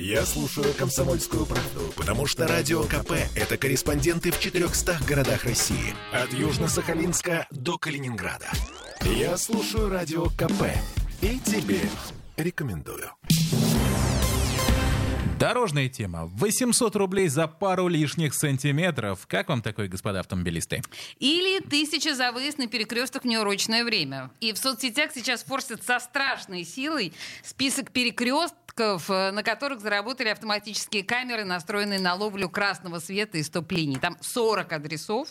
Я слушаю «Комсомольскую правду», потому что «Радио КП» — это корреспонденты в 400 городах России. От Южно-Сахалинска до Калининграда. Я слушаю «Радио КП» и тебе рекомендую. Дорожная тема. 800 рублей за пару лишних сантиметров. Как вам такой, господа автомобилисты? Или тысяча за выезд на перекресток в неурочное время. И в соцсетях сейчас форсят со страшной силой список перекрестков, э, на которых заработали автоматические камеры, настроенные на ловлю красного света и стоп-линий. Там 40 адресов.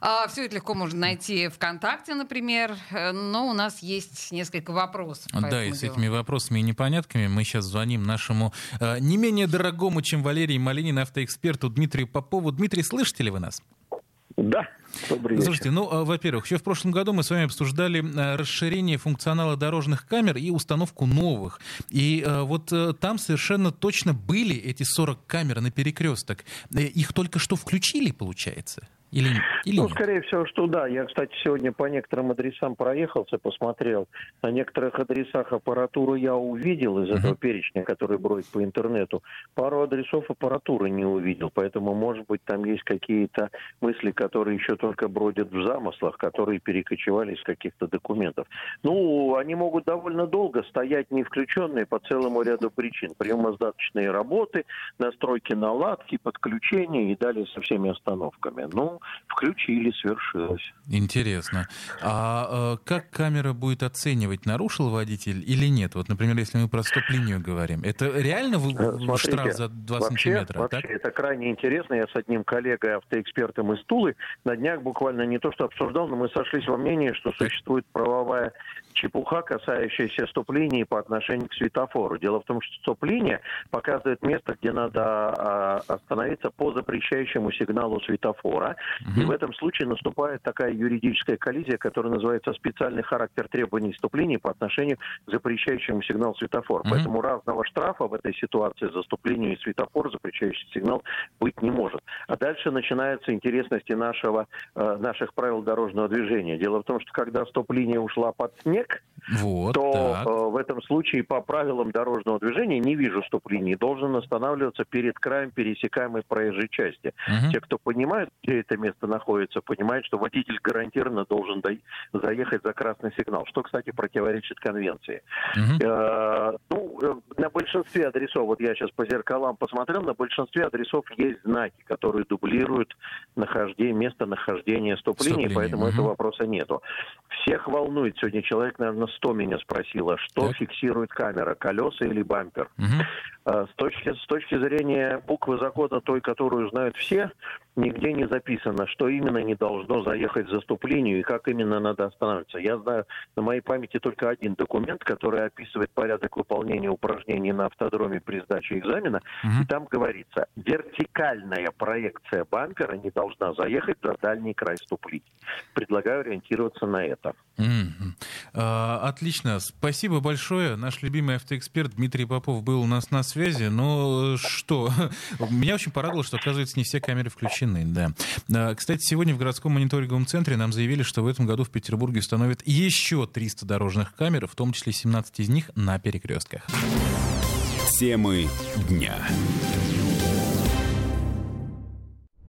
А, Все это легко можно найти ВКонтакте, например. Э, Но у нас есть несколько вопросов. Да, и с делу. этими вопросами и непонятками мы сейчас звоним нашему э, не менее дорогому, чем Валерий Малинин, автоэксперту Дмитрию Попову. Дмитрий, слышите ли вы нас? Да, добрый вечер. Слушайте, ну, э, во-первых, еще в прошлом году мы с вами обсуждали э, расширение функционала дорожных камер и установку новых. И э, вот э, там совершенно точно были эти 40 камер на перекресток. Э, Их только что включили, получается? Или, или ну, нет? скорее всего, что да. Я, кстати, сегодня по некоторым адресам проехался, посмотрел. На некоторых адресах аппаратуру я увидел из этого перечня, который бродит по интернету. Пару адресов аппаратуры не увидел. Поэтому, может быть, там есть какие-то мысли, которые еще только бродят в замыслах, которые перекочевали из каких-то документов. Ну, они могут довольно долго стоять не включенные по целому ряду причин. Приемоздаточные работы, настройки наладки, подключения и далее со всеми остановками. Ну, включили, свершилось. Интересно. А э, как камера будет оценивать, нарушил водитель или нет? Вот, например, если мы про стоп-линию говорим. Это реально в- Э, смотрите, штраф за 2 вообще, сантиметра? Вообще, так? это крайне интересно. Я с одним коллегой, автоэкспертом из Тулы, на днях буквально не то что обсуждал, но мы сошлись во мнении, что существует правовая чепуха, касающаяся стоп-линии по отношению к светофору. Дело в том, что стоп-линия показывает место, где надо а, остановиться по запрещающему сигналу светофора. И в этом случае наступает такая юридическая коллизия, которая называется специальный характер требований стоп-линии по отношению к запрещающему сигналу светофора. Поэтому разного штрафа в этой ситуации за стоп-линию и светофор, запрещающий сигнал, быть не может. А дальше начинаются интересности нашего, э, наших правил дорожного движения. Дело в том, что когда стоп-линия ушла под снег, work Вот, то так. э, в этом случае по правилам дорожного движения не вижу стоп-линии, должен останавливаться перед краем пересекаемой проезжей части. Мгм. Те, кто понимают, где это место находится, понимают, что водитель гарантированно должен заехать за красный сигнал, что, кстати, противоречит конвенции. Мгм. Э, ну, э, на большинстве адресов, вот я сейчас по зеркалам посмотрел, на большинстве адресов есть знаки, которые дублируют нахождение, место нахождения стоп-линии, поэтому мгм. этого вопроса нету. Всех волнует, сегодня человек, наверное, 100 меня спросило, что Так. фиксирует камера, колеса или бампер. Мгм. Э, С точки, с точки зрения буквы закона, той, которую знают все, нигде не записано, что именно не должно заехать за стоп-линию и как именно надо останавливаться. Я знаю на моей памяти только один документ, который описывает порядок выполнения упражнений на автодроме при сдаче экзамена. Мгм. И там говорится, вертикальная проекция бампера не должна заехать за дальний край стоп-линии. Предлагаю ориентироваться на это. Мгм. А, Отлично, спасибо большое. Наш любимый автоэксперт Дмитрий Попов был у нас на связи. Но э, что, меня очень порадовало, что, оказывается, не все камеры включены. Да. А, Кстати, сегодня в городском мониторинговом центре нам заявили, что в этом году в Петербурге установят еще 300 дорожных камер, в том числе 17 из них на перекрестках. Темы дня.